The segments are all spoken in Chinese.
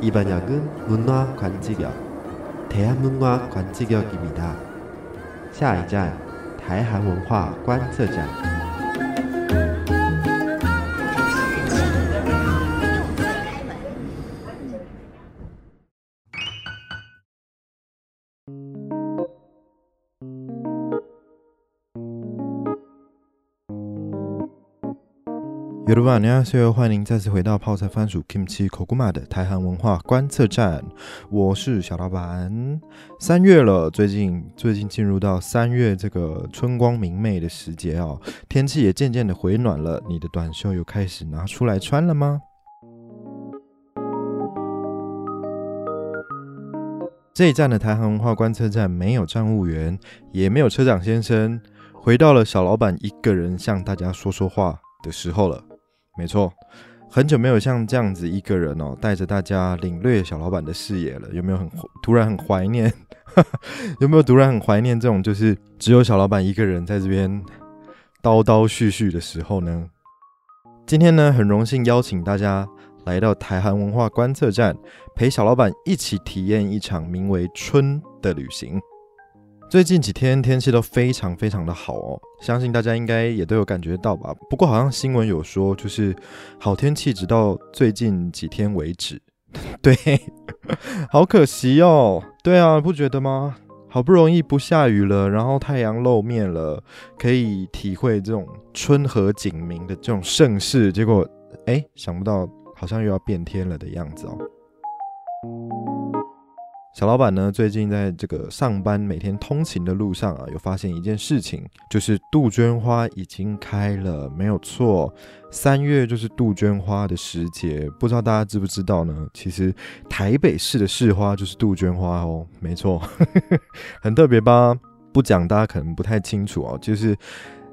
이번역은 문화 관직역, 대한문화 관직역입니다. 下一站台韩文化观测站。 여러분안녕하세요欢迎再次回到泡菜番薯 Kimchi Kokuma 的台韩文化观测站，我是小老板。三月了，最近最近进入到三月这个春光明媚的时节哦，天气也渐渐的回暖了。你的短袖有开始拿出来穿了吗？这一站的台韩文化观测站没有站务员，也没有车长先生，回到了小老板一个人向大家说说话的时候了。 没错，很久没有像这样子一个人哦，带着大家领略小老板的视野了。有没有很突然很怀念？有没有突然很怀念这种就是只有小老板一个人在这边叨叨絮絮的时候呢？今天呢，很荣幸邀请大家来到台韩文化观测站，陪小老板一起体验一场名为“春”的旅行。最近几天天气都非常非常的好哦，相信大家应该也都有感觉到吧。不过好像新闻有说，就是好天气直到最近几天为止。对，好可惜哦。对啊，不觉得吗？好不容易不下雨了，然后太阳露面了，可以体会这种春和景明的这种盛世，结果哎，想不到好像又要变天了的样子哦。小老板呢，最近在这个上班每天通勤的路上啊，有发现一件事情，就是杜鹃花已经开了，没有错。三月就是杜鹃花的时节，不知道大家知不知道呢？其实台北市的市花就是杜鹃花哦，没错，很特别吧？不讲大家可能不太清楚哦，就是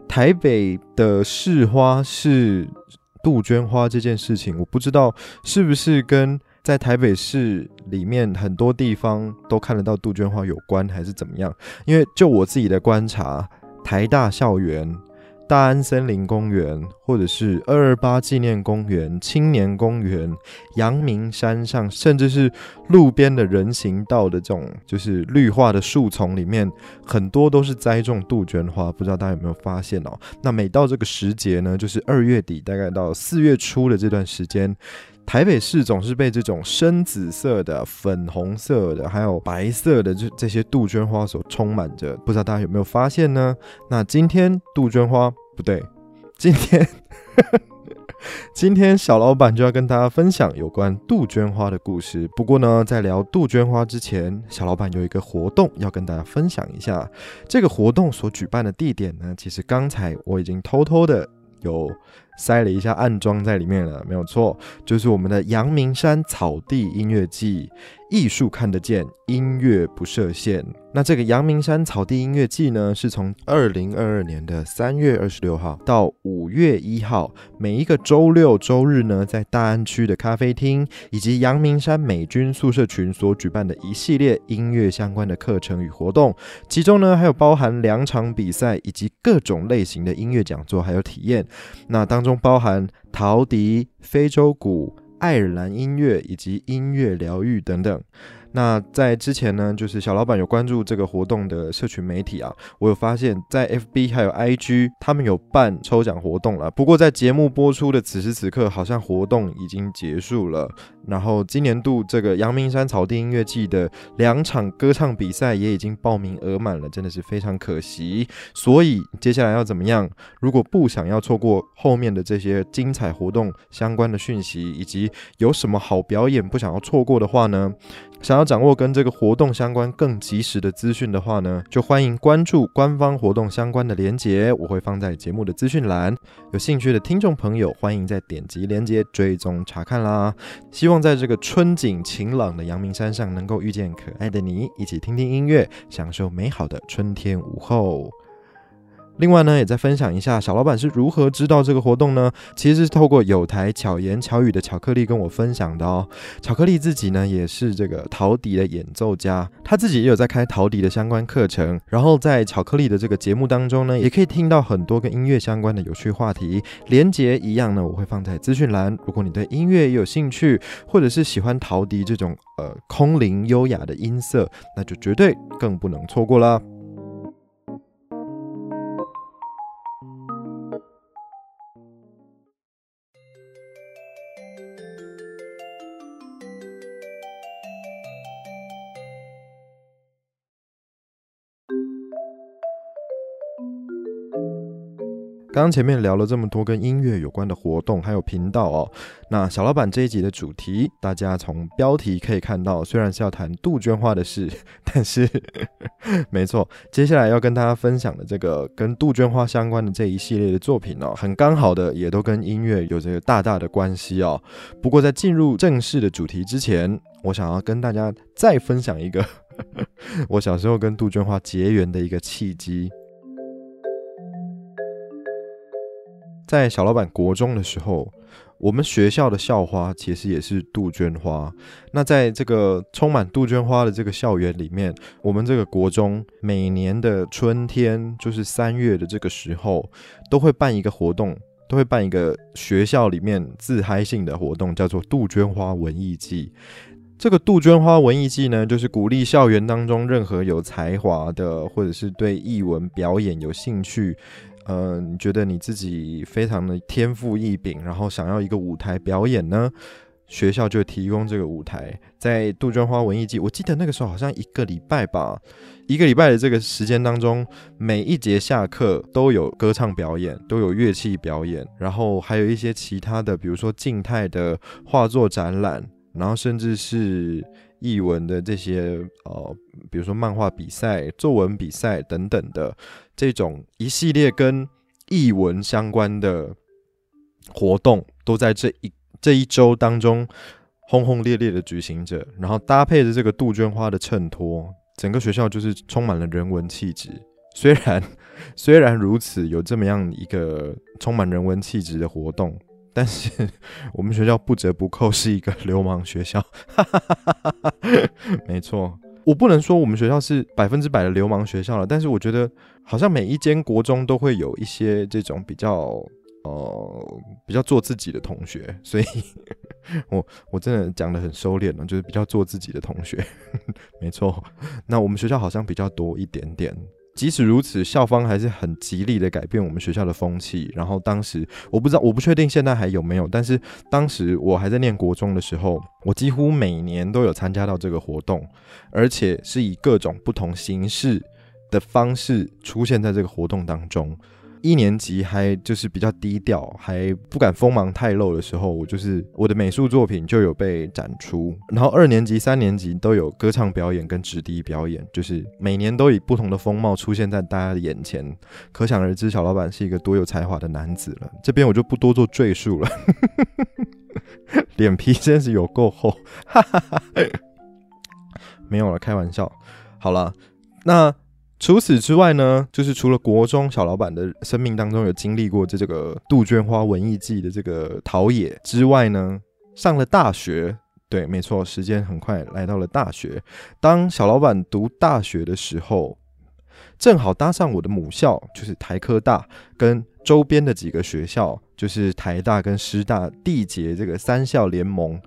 台北的市花是杜鹃花这件事情，我不知道是不是跟。在台北市里面，很多地方都看得到杜鹃花有关，还是怎么样？因为就我自己的观察，台大校园、大安森林公园，或者是二二八纪念公园、青年公园、阳明山上，甚至是路边的人行道的这种就是绿化的树丛里面，很多都是栽种杜鹃花。不知道大家有没有发现哦？那每到这个时节呢，就是二月底，大概到四月初的这段时间。台北市总是被这种深紫色的、粉红色的，还有白色的这这些杜鹃花所充满着，不知道大家有没有发现呢？那今天杜鹃花不对，今天 今天小老板就要跟大家分享有关杜鹃花的故事。不过呢，在聊杜鹃花之前，小老板有一个活动要跟大家分享一下。这个活动所举办的地点呢，其实刚才我已经偷偷的有。塞了一下暗装在里面了，没有错，就是我们的阳明山草地音乐季。艺术看得见，音乐不设限。那这个阳明山草地音乐季呢，是从二零二二年的三月二十六号到五月一号，每一个周六周日呢，在大安区的咖啡厅以及阳明山美军宿舍群所举办的一系列音乐相关的课程与活动。其中呢，还有包含两场比赛以及各种类型的音乐讲座，还有体验。那当中包含陶笛、非洲鼓。爱尔兰音乐以及音乐疗愈等等。那在之前呢，就是小老板有关注这个活动的社群媒体啊，我有发现，在 FB 还有 IG，他们有办抽奖活动了。不过在节目播出的此时此刻，好像活动已经结束了。然后今年度这个阳明山草地音乐季的两场歌唱比赛也已经报名额满了，真的是非常可惜。所以接下来要怎么样？如果不想要错过后面的这些精彩活动相关的讯息，以及有什么好表演不想要错过的话呢？想要掌握跟这个活动相关更及时的资讯的话呢，就欢迎关注官方活动相关的连结，我会放在节目的资讯栏。有兴趣的听众朋友，欢迎再点击连结追踪查看啦。希望在这个春景晴朗的阳明山上，能够遇见可爱的你，一起听听音乐，享受美好的春天午后。另外呢，也再分享一下小老板是如何知道这个活动呢？其实是透过有台巧言巧语的巧克力跟我分享的哦。巧克力自己呢也是这个陶笛的演奏家，他自己也有在开陶笛的相关课程。然后在巧克力的这个节目当中呢，也可以听到很多跟音乐相关的有趣话题。连接一样呢，我会放在资讯栏。如果你对音乐也有兴趣，或者是喜欢陶笛这种呃空灵优雅的音色，那就绝对更不能错过了。刚前面聊了这么多跟音乐有关的活动，还有频道哦。那小老板这一集的主题，大家从标题可以看到，虽然是要谈杜鹃花的事，但是 没错，接下来要跟大家分享的这个跟杜鹃花相关的这一系列的作品哦，很刚好的也都跟音乐有着大大的关系哦。不过在进入正式的主题之前，我想要跟大家再分享一个 我小时候跟杜鹃花结缘的一个契机。在小老板国中的时候，我们学校的校花其实也是杜鹃花。那在这个充满杜鹃花的这个校园里面，我们这个国中每年的春天，就是三月的这个时候，都会办一个活动，都会办一个学校里面自嗨性的活动，叫做杜鹃花文艺季。这个杜鹃花文艺季呢，就是鼓励校园当中任何有才华的，或者是对艺文表演有兴趣。呃，你觉得你自己非常的天赋异禀，然后想要一个舞台表演呢？学校就提供这个舞台，在杜鹃花文艺季，我记得那个时候好像一个礼拜吧，一个礼拜的这个时间当中，每一节下课都有歌唱表演，都有乐器表演，然后还有一些其他的，比如说静态的画作展览，然后甚至是译文的这些呃，比如说漫画比赛、作文比赛等等的。这种一系列跟译文相关的活动，都在这一这一周当中轰轰烈烈的举行着，然后搭配着这个杜鹃花的衬托，整个学校就是充满了人文气质。虽然虽然如此，有这么样一个充满人文气质的活动，但是我们学校不折不扣是一个流氓学校。哈哈哈没错。我不能说我们学校是百分之百的流氓学校了，但是我觉得好像每一间国中都会有一些这种比较呃比较做自己的同学，所以 我我真的讲的很收敛了，就是比较做自己的同学，没错。那我们学校好像比较多一点点。即使如此，校方还是很极力的改变我们学校的风气。然后当时我不知道，我不确定现在还有没有，但是当时我还在念国中的时候，我几乎每年都有参加到这个活动，而且是以各种不同形式的方式出现在这个活动当中。一年级还就是比较低调，还不敢锋芒太露的时候，我就是我的美术作品就有被展出。然后二年级、三年级都有歌唱表演跟纸笛表演，就是每年都以不同的风貌出现在大家的眼前。可想而知，小老板是一个多有才华的男子了。这边我就不多做赘述了，脸皮真是有够厚，没有了，开玩笑。好了，那。除此之外呢，就是除了国中小老板的生命当中有经历过这这个杜鹃花文艺季的这个陶冶之外呢，上了大学，对，没错，时间很快来到了大学。当小老板读大学的时候，正好搭上我的母校，就是台科大，跟周边的几个学校，就是台大跟师大缔结这个三校联盟。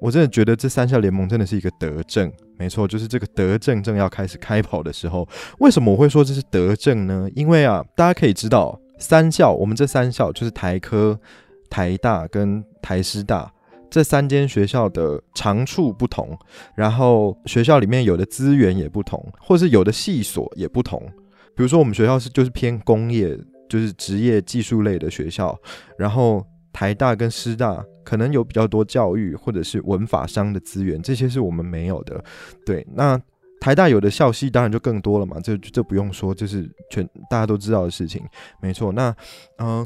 我真的觉得这三校联盟真的是一个德政。没错，就是这个德政正要开始开跑的时候，为什么我会说这是德政呢？因为啊，大家可以知道，三校，我们这三校就是台科、台大跟台师大这三间学校的长处不同，然后学校里面有的资源也不同，或是有的系所也不同。比如说，我们学校是就是偏工业，就是职业技术类的学校，然后。台大跟师大可能有比较多教育或者是文法商的资源，这些是我们没有的。对，那台大有的校系当然就更多了嘛，这这不用说，就是全大家都知道的事情。没错，那嗯，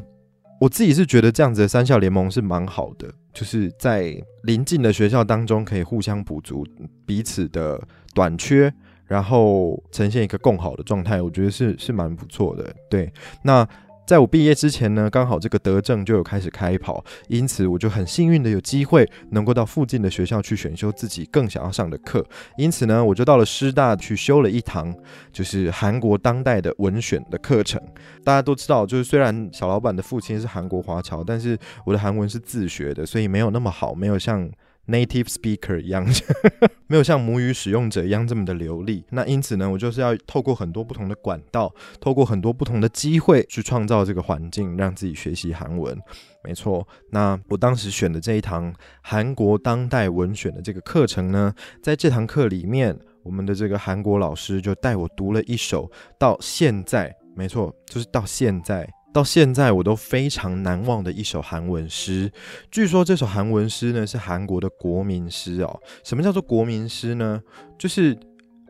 我自己是觉得这样子的三校联盟是蛮好的，就是在邻近的学校当中可以互相补足彼此的短缺，然后呈现一个更好的状态，我觉得是是蛮不错的。对，那。在我毕业之前呢，刚好这个德政就有开始开跑，因此我就很幸运的有机会能够到附近的学校去选修自己更想要上的课。因此呢，我就到了师大去修了一堂就是韩国当代的文选的课程。大家都知道，就是虽然小老板的父亲是韩国华侨，但是我的韩文是自学的，所以没有那么好，没有像。Native speaker 一样，没有像母语使用者一样这么的流利。那因此呢，我就是要透过很多不同的管道，透过很多不同的机会去创造这个环境，让自己学习韩文。没错，那我当时选的这一堂韩国当代文选的这个课程呢，在这堂课里面，我们的这个韩国老师就带我读了一首到现在，没错，就是到现在。到现在我都非常难忘的一首韩文诗。据说这首韩文诗呢是韩国的国民诗哦。什么叫做国民诗呢？就是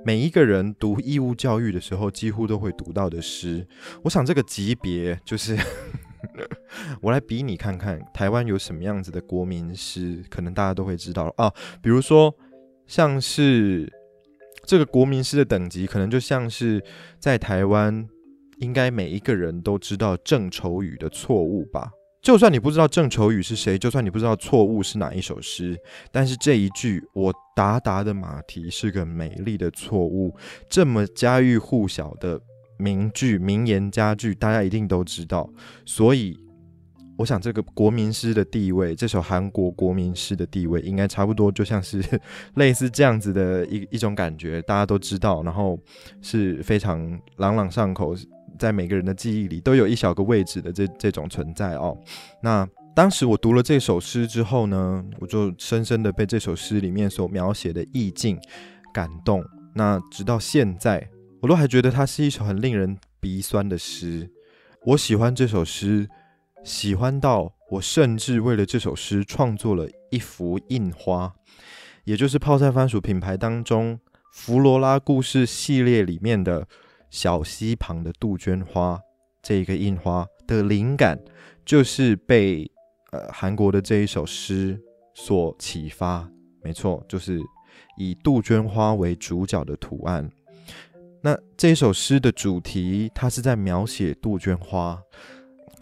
每一个人读义务教育的时候几乎都会读到的诗。我想这个级别就是 我来比你看看台湾有什么样子的国民诗，可能大家都会知道啊。比如说像是这个国民诗的等级，可能就像是在台湾。应该每一个人都知道郑愁予的错误吧？就算你不知道郑愁予是谁，就算你不知道错误是哪一首诗，但是这一句“我达达的马蹄是个美丽的错误”这么家喻户晓的名句、名言佳句，大家一定都知道。所以，我想这个国民诗的地位，这首韩国国民诗的地位，应该差不多就像是 类似这样子的一一种感觉，大家都知道，然后是非常朗朗上口。在每个人的记忆里都有一小个位置的这这种存在哦。那当时我读了这首诗之后呢，我就深深的被这首诗里面所描写的意境感动。那直到现在，我都还觉得它是一首很令人鼻酸的诗。我喜欢这首诗，喜欢到我甚至为了这首诗创作了一幅印花，也就是泡菜番薯品牌当中弗罗拉故事系列里面的。小溪旁的杜鹃花，这一个印花的灵感就是被呃韩国的这一首诗所启发。没错，就是以杜鹃花为主角的图案。那这首诗的主题，它是在描写杜鹃花。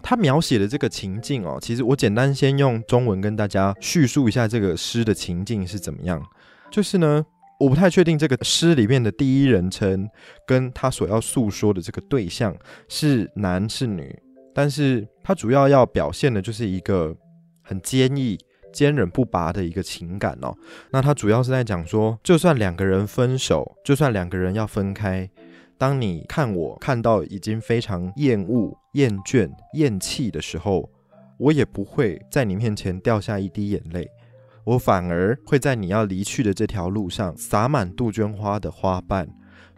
它描写的这个情境哦，其实我简单先用中文跟大家叙述一下这个诗的情境是怎么样。就是呢。我不太确定这个诗里面的第一人称跟他所要诉说的这个对象是男是女，但是他主要要表现的就是一个很坚毅、坚韧不拔的一个情感哦。那他主要是在讲说，就算两个人分手，就算两个人要分开，当你看我看到已经非常厌恶、厌倦、厌弃的时候，我也不会在你面前掉下一滴眼泪。我反而会在你要离去的这条路上洒满杜鹃花的花瓣，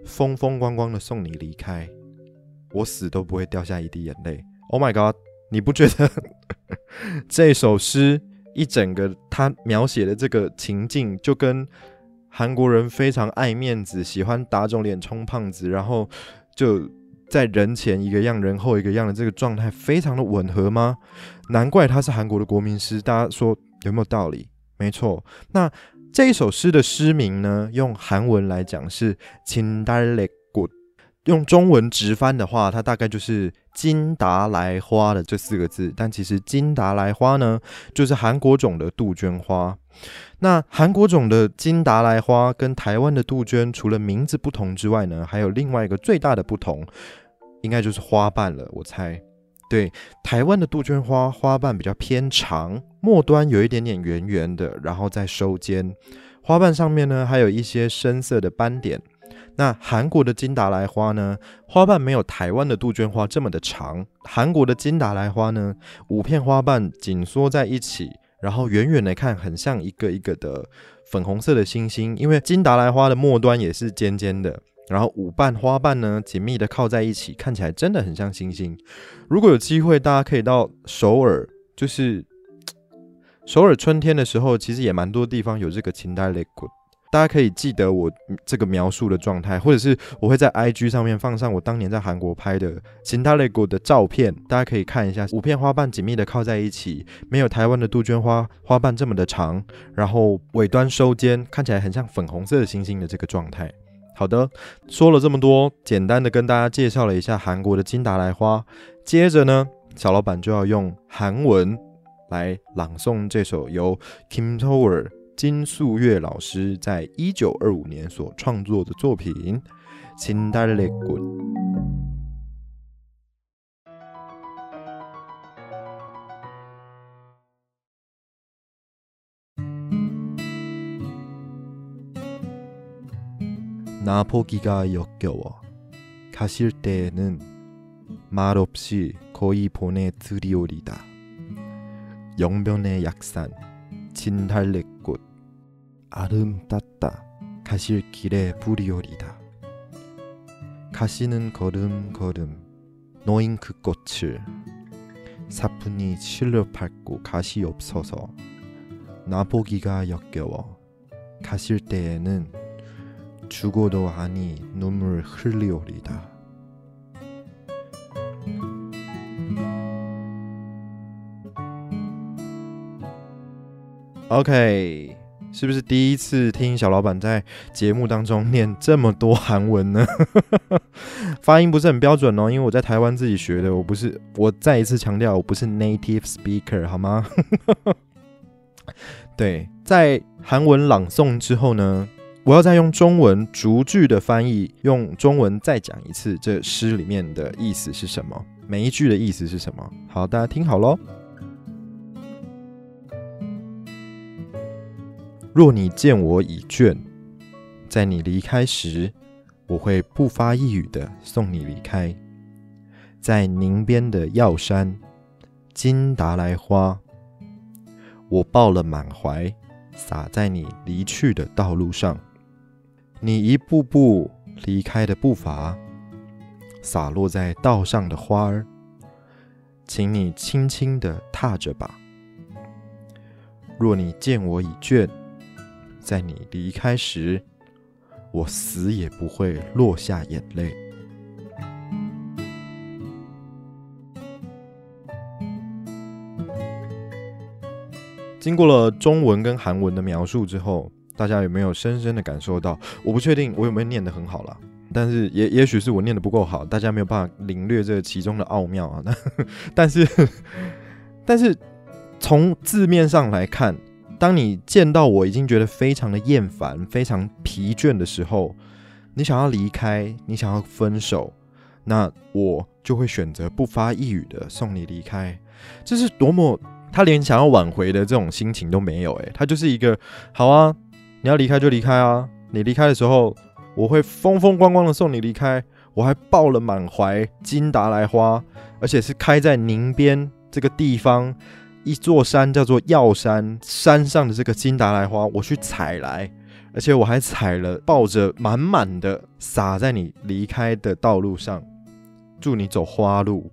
风风光光的送你离开。我死都不会掉下一滴眼泪。Oh my god！你不觉得 这首诗一整个他描写的这个情境，就跟韩国人非常爱面子、喜欢打肿脸充胖子，然后就在人前一个样、人后一个样的这个状态，非常的吻合吗？难怪他是韩国的国民诗。大家说有没有道理？没错，那这一首诗的诗名呢，用韩文来讲是金达莱古，用中文直翻的话，它大概就是金达莱花的这四个字。但其实金达莱花呢，就是韩国种的杜鹃花。那韩国种的金达莱花跟台湾的杜鹃，除了名字不同之外呢，还有另外一个最大的不同，应该就是花瓣了。我猜。对，台湾的杜鹃花花瓣比较偏长，末端有一点点圆圆的，然后再收尖。花瓣上面呢，还有一些深色的斑点。那韩国的金达莱花呢，花瓣没有台湾的杜鹃花这么的长。韩国的金达莱花呢，五片花瓣紧缩在一起，然后远远的看，很像一个一个的粉红色的星星。因为金达莱花的末端也是尖尖的。然后五瓣花瓣呢，紧密的靠在一起，看起来真的很像星星。如果有机会，大家可以到首尔，就是 首尔春天的时候，其实也蛮多地方有这个秦代雷谷。大家可以记得我这个描述的状态，或者是我会在 IG 上面放上我当年在韩国拍的秦代雷谷的照片，大家可以看一下。五片花瓣紧密的靠在一起，没有台湾的杜鹃花花瓣这么的长，然后尾端收尖，看起来很像粉红色的星星的这个状态。好的，说了这么多，简单的跟大家介绍了一下韩国的金达莱花。接着呢，小老板就要用韩文来朗诵这首由 Kim Tower 金素月老师在一九二五年所创作的作品《金达莱花》。 나 보기가 역겨워 가실 때에는 말없이 거의 보내드리오리다 영변의 약산 진달래꽃 아름땄다가실 길에 부리오리다 가시는 걸음걸음 너인 그 꽃을 사뿐히 실려 밟고 가시 없어서 나보기가 역겨워 가실 때에는 죽어도 아니 눈물 흘리오리다. OK，是不是第一次听小老板在节目当中念这么多韩文呢？发音不是很标准哦，因为我在台湾自己学的，我不是。我再一次强调，我不是 native speaker，好吗？对，在韩文朗诵之后呢？ 我要再用中文逐句的翻译，用中文再讲一次这诗里面的意思是什么？每一句的意思是什么？好，大家听好喽。若你见我已倦，在你离开时，我会不发一语的送你离开。在宁边的药山，金达莱花，我抱了满怀，洒在你离去的道路上。你一步步离开的步伐，洒落在道上的花儿，请你轻轻地踏着吧。若你见我已倦，在你离开时，我死也不会落下眼泪。经过了中文跟韩文的描述之后。大家有没有深深的感受到？我不确定我有没有念得很好了，但是也也许是我念得不够好，大家没有办法领略这其中的奥妙啊。那 但是 但是从字面上来看，当你见到我已经觉得非常的厌烦、非常疲倦的时候，你想要离开，你想要分手，那我就会选择不发一语的送你离开。这是多么他连想要挽回的这种心情都没有，诶，他就是一个好啊。你要离开就离开啊！你离开的时候，我会风风光光的送你离开。我还抱了满怀金达莱花，而且是开在宁边这个地方一座山叫做药山山上的这个金达莱花，我去采来，而且我还采了，抱着满满的洒在你离开的道路上，祝你走花路。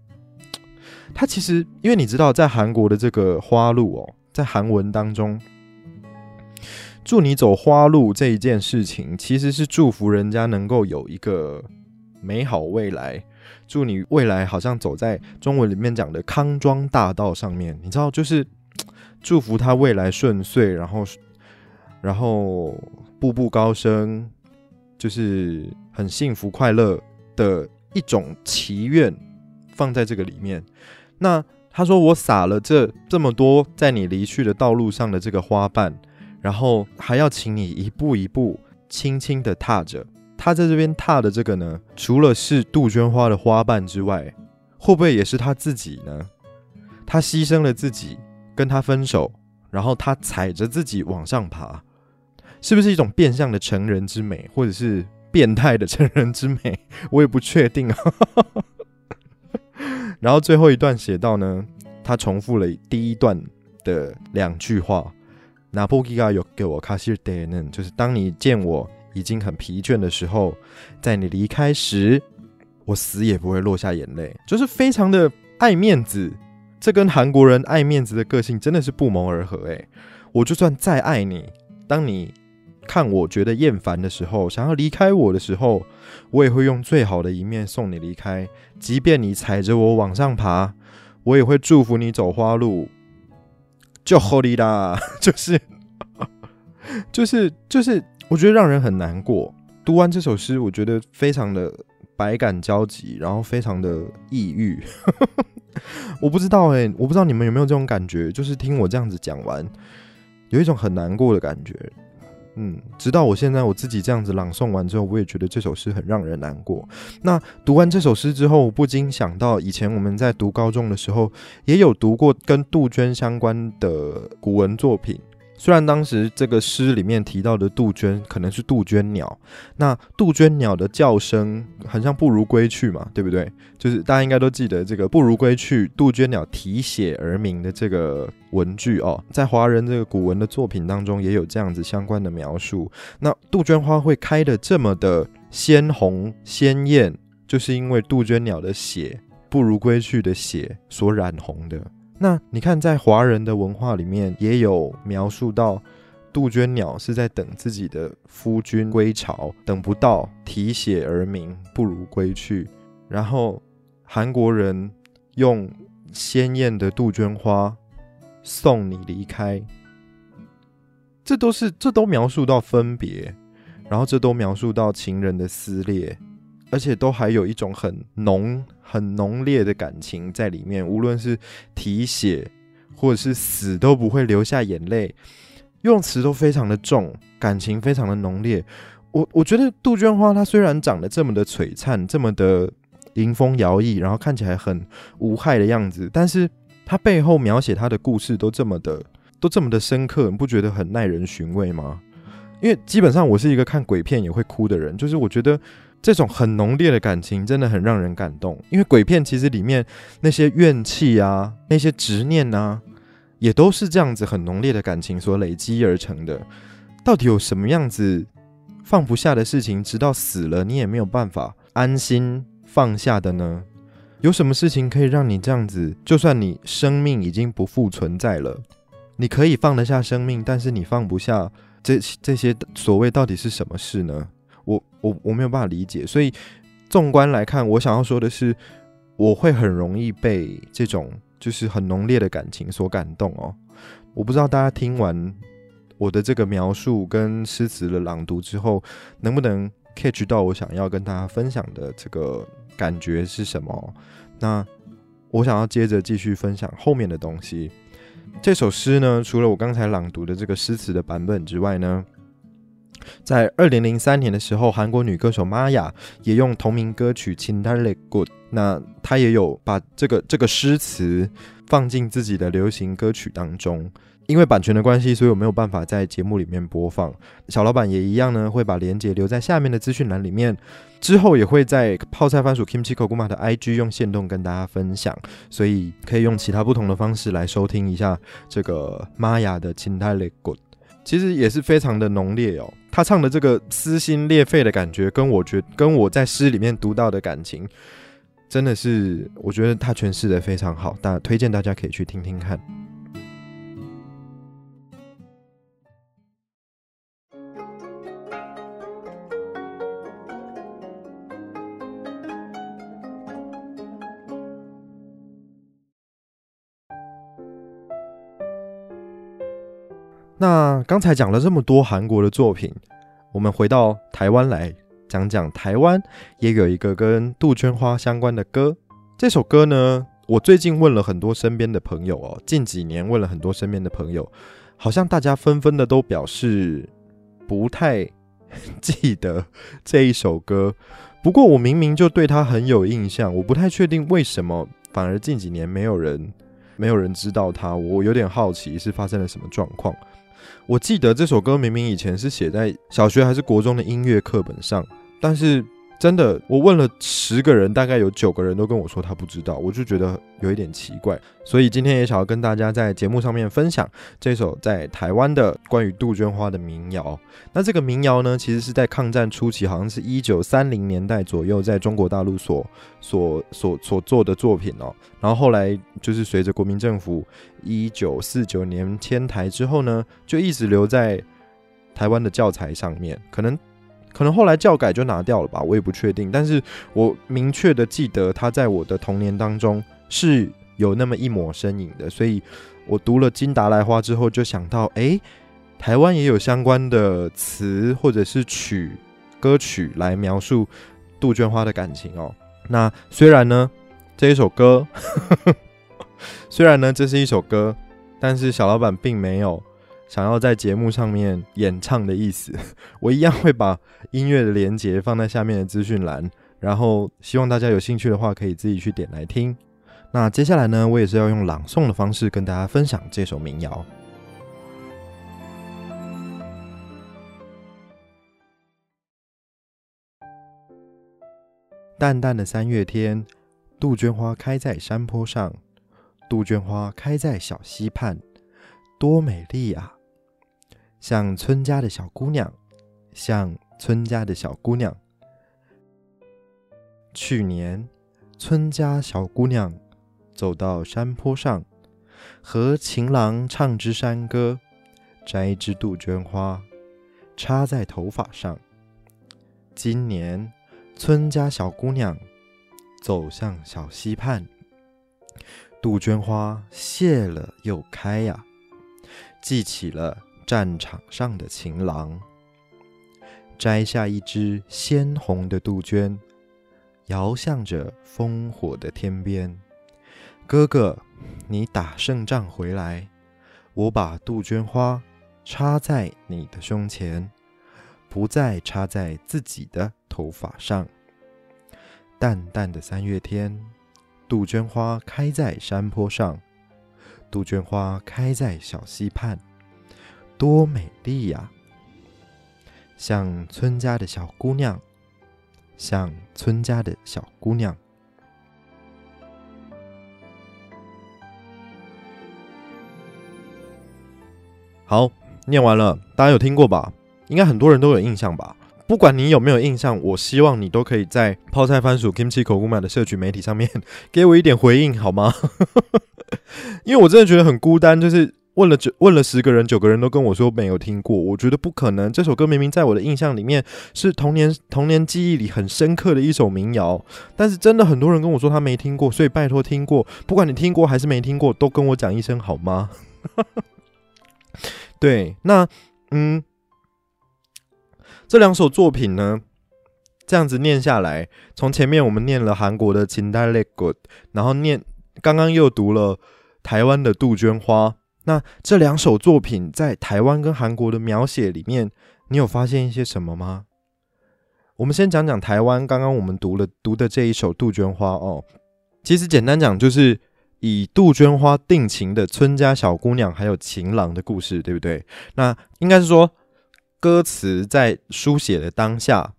它其实，因为你知道，在韩国的这个花路哦，在韩文当中。祝你走花路这一件事情，其实是祝福人家能够有一个美好未来。祝你未来好像走在中文里面讲的康庄大道上面，你知道，就是 祝福他未来顺遂，然后然后步步高升，就是很幸福快乐的一种祈愿，放在这个里面。那他说：“我撒了这这么多在你离去的道路上的这个花瓣。”然后还要请你一步一步轻轻的踏着，他在这边踏的这个呢，除了是杜鹃花的花瓣之外，会不会也是他自己呢？他牺牲了自己，跟他分手，然后他踩着自己往上爬，是不是一种变相的成人之美，或者是变态的成人之美？我也不确定啊。然后最后一段写到呢，他重复了第一段的两句话。拿破基嘎有给我卡西尔德呢，就是当你见我已经很疲倦的时候，在你离开时，我死也不会落下眼泪，就是非常的爱面子。这跟韩国人爱面子的个性真的是不谋而合诶，我就算再爱你，当你看我觉得厌烦的时候，想要离开我的时候，我也会用最好的一面送你离开。即便你踩着我往上爬，我也会祝福你走花路。就 Holy 啦，就是，就是，就是，我觉得让人很难过。读完这首诗，我觉得非常的百感交集，然后非常的抑郁。我不知道哎，我不知道你们有没有这种感觉，就是听我这样子讲完，有一种很难过的感觉。嗯，直到我现在我自己这样子朗诵完之后，我也觉得这首诗很让人难过。那读完这首诗之后，我不禁想到以前我们在读高中的时候，也有读过跟杜鹃相关的古文作品。虽然当时这个诗里面提到的杜鹃可能是杜鹃鸟，那杜鹃鸟的叫声很像不如归去嘛，对不对？就是大家应该都记得这个不如归去，杜鹃鸟啼血而鸣的这个文句哦，在华人这个古文的作品当中也有这样子相关的描述。那杜鹃花会开的这么的鲜红鲜艳，就是因为杜鹃鸟的血不如归去的血所染红的。那你看，在华人的文化里面，也有描述到杜鹃鸟是在等自己的夫君归巢，等不到，啼血而鸣，不如归去。然后韩国人用鲜艳的杜鹃花送你离开，这都是这都描述到分别，然后这都描述到情人的撕裂。而且都还有一种很浓、很浓烈的感情在里面，无论是提血或者是死，都不会流下眼泪，用词都非常的重，感情非常的浓烈。我我觉得杜鹃花它虽然长得这么的璀璨，这么的迎风摇曳，然后看起来很无害的样子，但是它背后描写它的故事都这么的，都这么的深刻，你不觉得很耐人寻味吗？因为基本上我是一个看鬼片也会哭的人，就是我觉得。这种很浓烈的感情真的很让人感动，因为鬼片其实里面那些怨气啊、那些执念啊，也都是这样子很浓烈的感情所累积而成的。到底有什么样子放不下的事情，直到死了你也没有办法安心放下的呢？有什么事情可以让你这样子，就算你生命已经不复存在了，你可以放得下生命，但是你放不下这这些所谓到底是什么事呢？我我我没有办法理解，所以纵观来看，我想要说的是，我会很容易被这种就是很浓烈的感情所感动哦。我不知道大家听完我的这个描述跟诗词的朗读之后，能不能 catch 到我想要跟大家分享的这个感觉是什么？那我想要接着继续分享后面的东西。这首诗呢，除了我刚才朗读的这个诗词的版本之外呢？在二零零三年的时候韩国女歌手玛雅也用同名歌曲琴弹力 good 那她也有把这个这个诗词放进自己的流行歌曲当中。因为版权的关系所以我没有办法在节目里面播放小老板也一样呢会把链接留在下面的资讯栏里面。之后也会在泡菜番薯 Kimchi k o g u m a 的 ig 用线动跟大家分享所以可以用其他不同的方式来收听一下这个玛雅的琴弹力 good 其实也是非常的浓烈哦，他唱的这个撕心裂肺的感觉，跟我觉跟我在诗里面读到的感情，真的是我觉得他诠释的非常好，大推荐大家可以去听听看。那刚才讲了这么多韩国的作品，我们回到台湾来讲讲台湾也有一个跟杜鹃花相关的歌。这首歌呢，我最近问了很多身边的朋友哦，近几年问了很多身边的朋友，好像大家纷纷的都表示不太记得这一首歌。不过我明明就对他很有印象，我不太确定为什么反而近几年没有人没有人知道他，我有点好奇是发生了什么状况。我记得这首歌明明以前是写在小学还是国中的音乐课本上，但是真的，我问了十个人，大概有九个人都跟我说他不知道，我就觉得有一点奇怪。所以今天也想要跟大家在节目上面分享这首在台湾的关于杜鹃花的民谣。那这个民谣呢，其实是在抗战初期，好像是一九三零年代左右，在中国大陆所所所所做的作品哦。然后后来就是随着国民政府一九四九年迁台之后呢，就一直留在台湾的教材上面，可能。可能后来教改就拿掉了吧，我也不确定。但是我明确的记得他在我的童年当中是有那么一抹身影的，所以我读了《金达莱花》之后，就想到，哎，台湾也有相关的词或者是曲歌曲来描述杜鹃花的感情哦。那虽然呢，这一首歌，虽然呢这是一首歌，但是小老板并没有想要在节目上面演唱的意思。我一样会把音乐的连接放在下面的资讯栏，然后希望大家有兴趣的话可以自己去点来听。那接下来呢，我也是要用朗诵的方式跟大家分享这首民谣。淡淡的三月天，杜鹃花开在山坡上，杜鹃花开在小溪畔，多美丽啊！像村家的小姑娘，像村家的小姑娘。去年，村家小姑娘。走到山坡上，和情郎唱支山歌，摘一支杜鹃花，插在头发上。今年，村家小姑娘走向小溪畔，杜鹃花谢了又开呀，记起了战场上的情郎，摘下一只鲜红的杜鹃，摇向着烽火的天边。哥哥，你打胜仗回来，我把杜鹃花插在你的胸前，不再插在自己的头发上。淡淡的三月天，杜鹃花开在山坡上，杜鹃花开在小溪畔，多美丽呀！像村家的小姑娘，像村家的小姑娘。好，念完了，大家有听过吧？应该很多人都有印象吧？不管你有没有印象，我希望你都可以在泡菜番薯 Kimchi 口 m a 的社群媒体上面 给我一点回应，好吗？因为我真的觉得很孤单，就是问了九问了十个人，九个人都跟我说没有听过。我觉得不可能，这首歌明明在我的印象里面是童年童年记忆里很深刻的一首民谣，但是真的很多人跟我说他没听过，所以拜托听过，不管你听过还是没听过，都跟我讲一声好吗？对，那嗯，这两首作品呢，这样子念下来，从前面我们念了韩国的《情代 l Good》，然后念刚刚又读了台湾的《杜鹃花》。那这两首作品在台湾跟韩国的描写里面，你有发现一些什么吗？我们先讲讲台湾，刚刚我们读了读的这一首《杜鹃花》哦，其实简单讲就是。以杜鹃花定情的村家小姑娘，还有情郎的故事，对不对？那应该是说，歌词在书写的当下，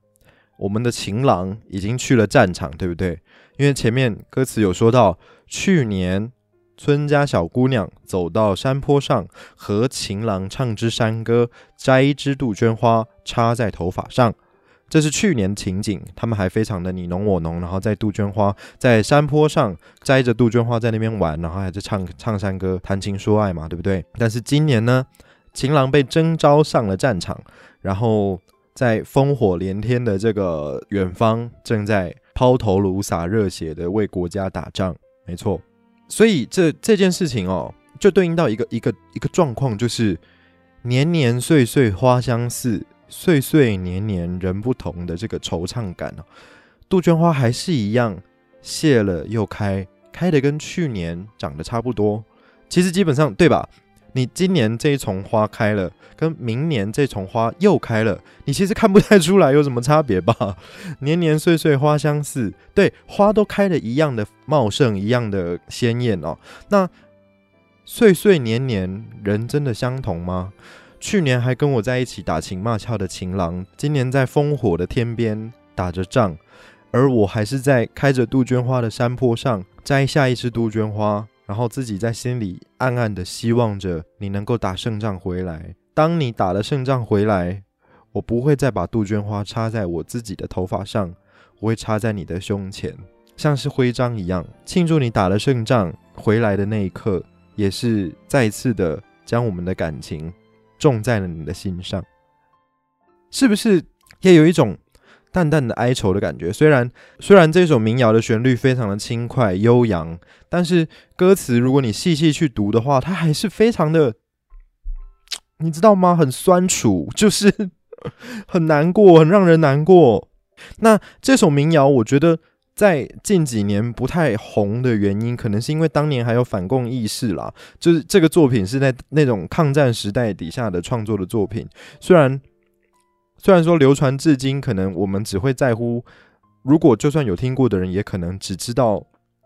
我们的情郎已经去了战场，对不对？因为前面歌词有说到，去年村家小姑娘走到山坡上，和情郎唱支山歌，摘一支杜鹃花，插在头发上。这是去年情景，他们还非常的你侬我侬，然后在杜鹃花在山坡上摘着杜鹃花在那边玩，然后还在唱唱山歌，谈情说爱嘛，对不对？但是今年呢，情郎被征召上了战场，然后在烽火连天的这个远方，正在抛头颅洒热血的为国家打仗，没错。所以这这件事情哦，就对应到一个一个一个状况，就是年年岁岁花相似。岁岁年年人不同的这个惆怅感哦，杜鹃花还是一样谢了又开，开的跟去年长得差不多。其实基本上对吧？你今年这一丛花开了，跟明年这丛花又开了，你其实看不太出来有什么差别吧？年年岁岁花相似，对，花都开的一样的茂盛，一样的鲜艳哦。那岁岁年年人真的相同吗？去年还跟我在一起打情骂俏的情郎，今年在烽火的天边打着仗，而我还是在开着杜鹃花的山坡上摘下一支杜鹃花，然后自己在心里暗暗的希望着你能够打胜仗回来。当你打了胜仗回来，我不会再把杜鹃花插在我自己的头发上，我会插在你的胸前，像是徽章一样，庆祝你打了胜仗回来的那一刻，也是再次的将我们的感情。种在了你的心上，是不是也有一种淡淡的哀愁的感觉？虽然虽然这首民谣的旋律非常的轻快悠扬，但是歌词如果你细细去读的话，它还是非常的，你知道吗？很酸楚，就是 很难过，很让人难过。那这首民谣，我觉得在近几年不太红的原因，可能是因为当年还有反共意识啦。就是这个作品是在那种抗战时代底下的创作的作品，虽然虽然说流传至今，可能我们只会在乎，如果就算有听过的人，也可能只知道，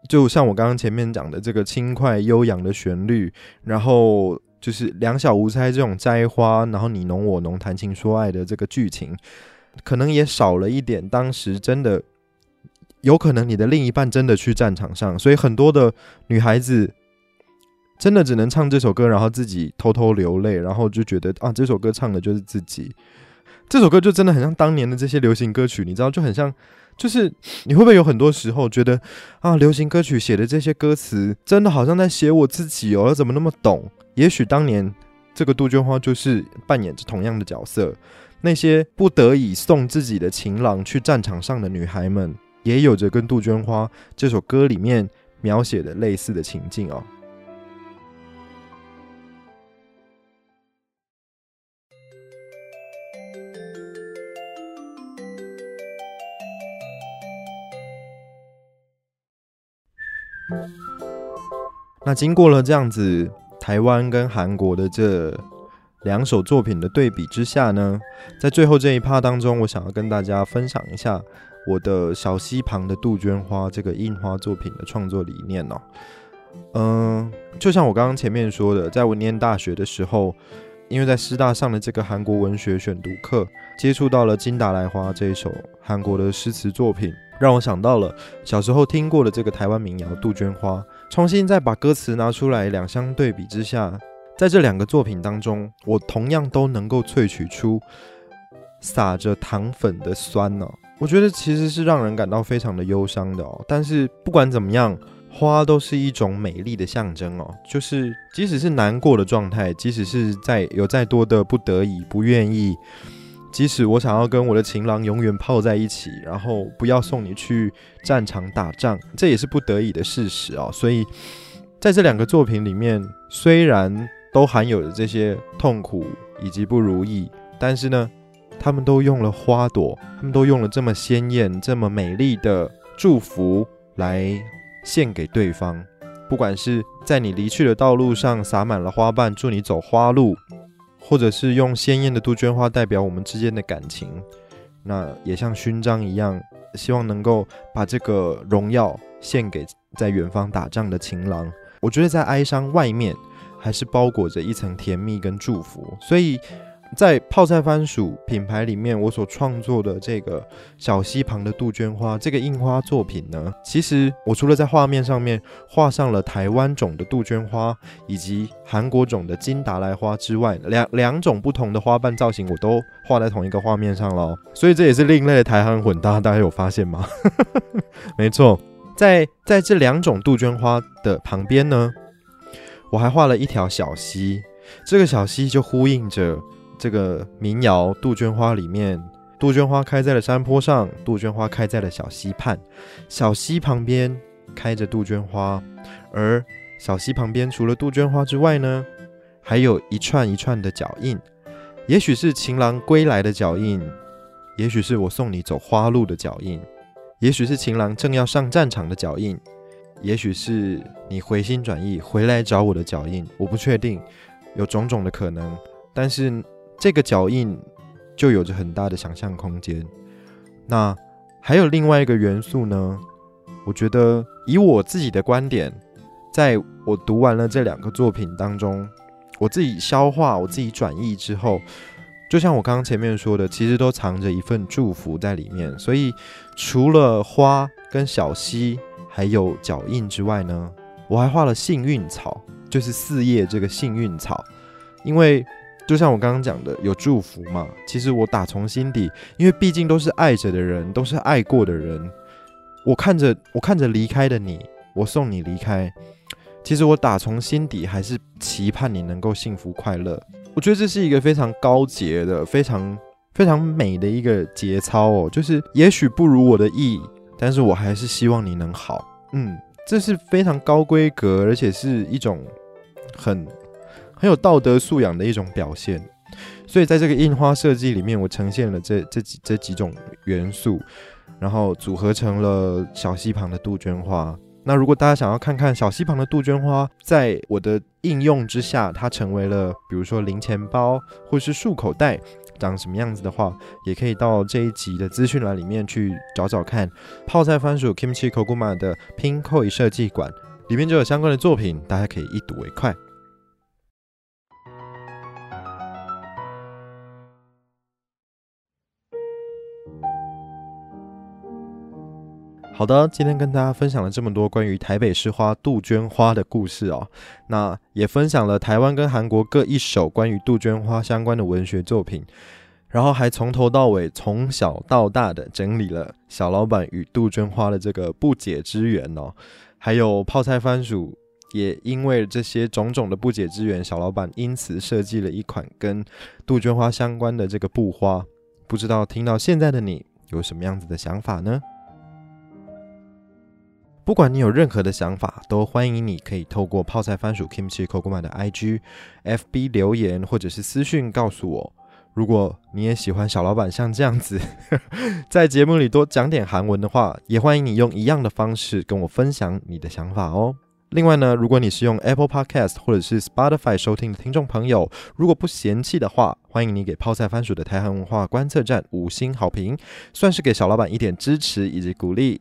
就像我刚刚前面讲的这个轻快悠扬的旋律，然后。就是两小无猜这种摘花，然后你侬我侬谈情说爱的这个剧情，可能也少了一点。当时真的有可能你的另一半真的去战场上，所以很多的女孩子真的只能唱这首歌，然后自己偷偷流泪，然后就觉得啊，这首歌唱的就是自己。这首歌就真的很像当年的这些流行歌曲，你知道，就很像，就是 你会不会有很多时候觉得啊，流行歌曲写的这些歌词，真的好像在写我自己哦，怎么那么懂？也许当年这个杜鹃花就是扮演着同样的角色，那些不得已送自己的情郎去战场上的女孩们，也有着跟杜鹃花这首歌里面描写的类似的情境哦。那经过了这样子。台湾跟韩国的这两首作品的对比之下呢，在最后这一趴当中，我想要跟大家分享一下我的小溪旁的杜鹃花这个印花作品的创作理念哦。嗯，就像我刚刚前面说的，在我念大学的时候，因为在师大上的这个韩国文学选读课，接触到了金达莱花这一首韩国的诗词作品，让我想到了小时候听过的这个台湾民谣《杜鹃花》。重新再把歌词拿出来，两相对比之下，在这两个作品当中，我同样都能够萃取出撒着糖粉的酸呢。我觉得其实是让人感到非常的忧伤的哦。但是不管怎么样，花都是一种美丽的象征哦。就是即使是难过的状态，即使是在有再多的不得已、不愿意。即使我想要跟我的情郎永远泡在一起，然后不要送你去战场打仗，这也是不得已的事实啊。所以，在这两个作品里面，虽然都含有着这些痛苦以及不如意，但是呢，他们都用了花朵，他们都用了这么鲜艳、这么美丽的祝福来献给对方。不管是在你离去的道路上洒满了花瓣，祝你走花路。或者是用鲜艳的杜鹃花代表我们之间的感情，那也像勋章一样，希望能够把这个荣耀献给在远方打仗的情郎。我觉得在哀伤外面，还是包裹着一层甜蜜跟祝福，所以。在泡菜番薯品牌里面，我所创作的这个小溪旁的杜鹃花这个印花作品呢，其实我除了在画面上面画上了台湾种的杜鹃花以及韩国种的金达莱花之外，两两种不同的花瓣造型我都画在同一个画面上了。所以这也是另类的台韩混搭，大家有发现吗？没错，在在这两种杜鹃花的旁边呢，我还画了一条小溪，这个小溪就呼应着。这个民谣《杜鹃花》里面，杜鹃花开在了山坡上，杜鹃花开在了小溪畔，小溪旁边开着杜鹃花，而小溪旁边除了杜鹃花之外呢，还有一串一串的脚印，也许是情郎归来的脚印，也许是我送你走花路的脚印，也许是情郎正要上战场的脚印，也许是你回心转意回来找我的脚印，我不确定，有种种的可能，但是。这个脚印就有着很大的想象空间。那还有另外一个元素呢？我觉得以我自己的观点，在我读完了这两个作品当中，我自己消化、我自己转译之后，就像我刚刚前面说的，其实都藏着一份祝福在里面。所以除了花跟小溪还有脚印之外呢，我还画了幸运草，就是四叶这个幸运草，因为。就像我刚刚讲的，有祝福嘛？其实我打从心底，因为毕竟都是爱着的人，都是爱过的人。我看着我看着离开的你，我送你离开。其实我打从心底还是期盼你能够幸福快乐。我觉得这是一个非常高洁的、非常非常美的一个节操哦。就是也许不如我的意，但是我还是希望你能好。嗯，这是非常高规格，而且是一种很。很有道德素养的一种表现，所以在这个印花设计里面，我呈现了这这几这几种元素，然后组合成了小溪旁的杜鹃花。那如果大家想要看看小溪旁的杜鹃花，在我的应用之下，它成为了比如说零钱包或是束口袋长什么样子的话，也可以到这一集的资讯栏里面去找找看。泡菜番薯 Kimchi Koguma 的 Pinkoi 设计馆里面就有相关的作品，大家可以一睹为快。好的，今天跟大家分享了这么多关于台北市花杜鹃花的故事哦，那也分享了台湾跟韩国各一首关于杜鹃花相关的文学作品，然后还从头到尾、从小到大的整理了小老板与杜鹃花的这个不解之缘哦，还有泡菜番薯也因为这些种种的不解之缘，小老板因此设计了一款跟杜鹃花相关的这个布花，不知道听到现在的你有什么样子的想法呢？不管你有任何的想法，都欢迎你可以透过泡菜番薯 Kimchi Koguma 的 IG、FB 留言或者是私讯告诉我。如果你也喜欢小老板像这样子，在节目里多讲点韩文的话，也欢迎你用一样的方式跟我分享你的想法哦。另外呢，如果你是用 Apple Podcast 或者是 Spotify 收听的听众朋友，如果不嫌弃的话，欢迎你给泡菜番薯的台韩文化观测站五星好评，算是给小老板一点支持以及鼓励。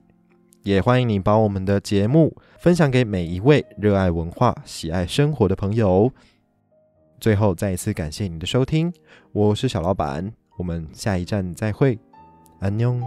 也欢迎你把我们的节目分享给每一位热爱文化、喜爱生活的朋友。最后，再一次感谢你的收听，我是小老板，我们下一站再会，安妞。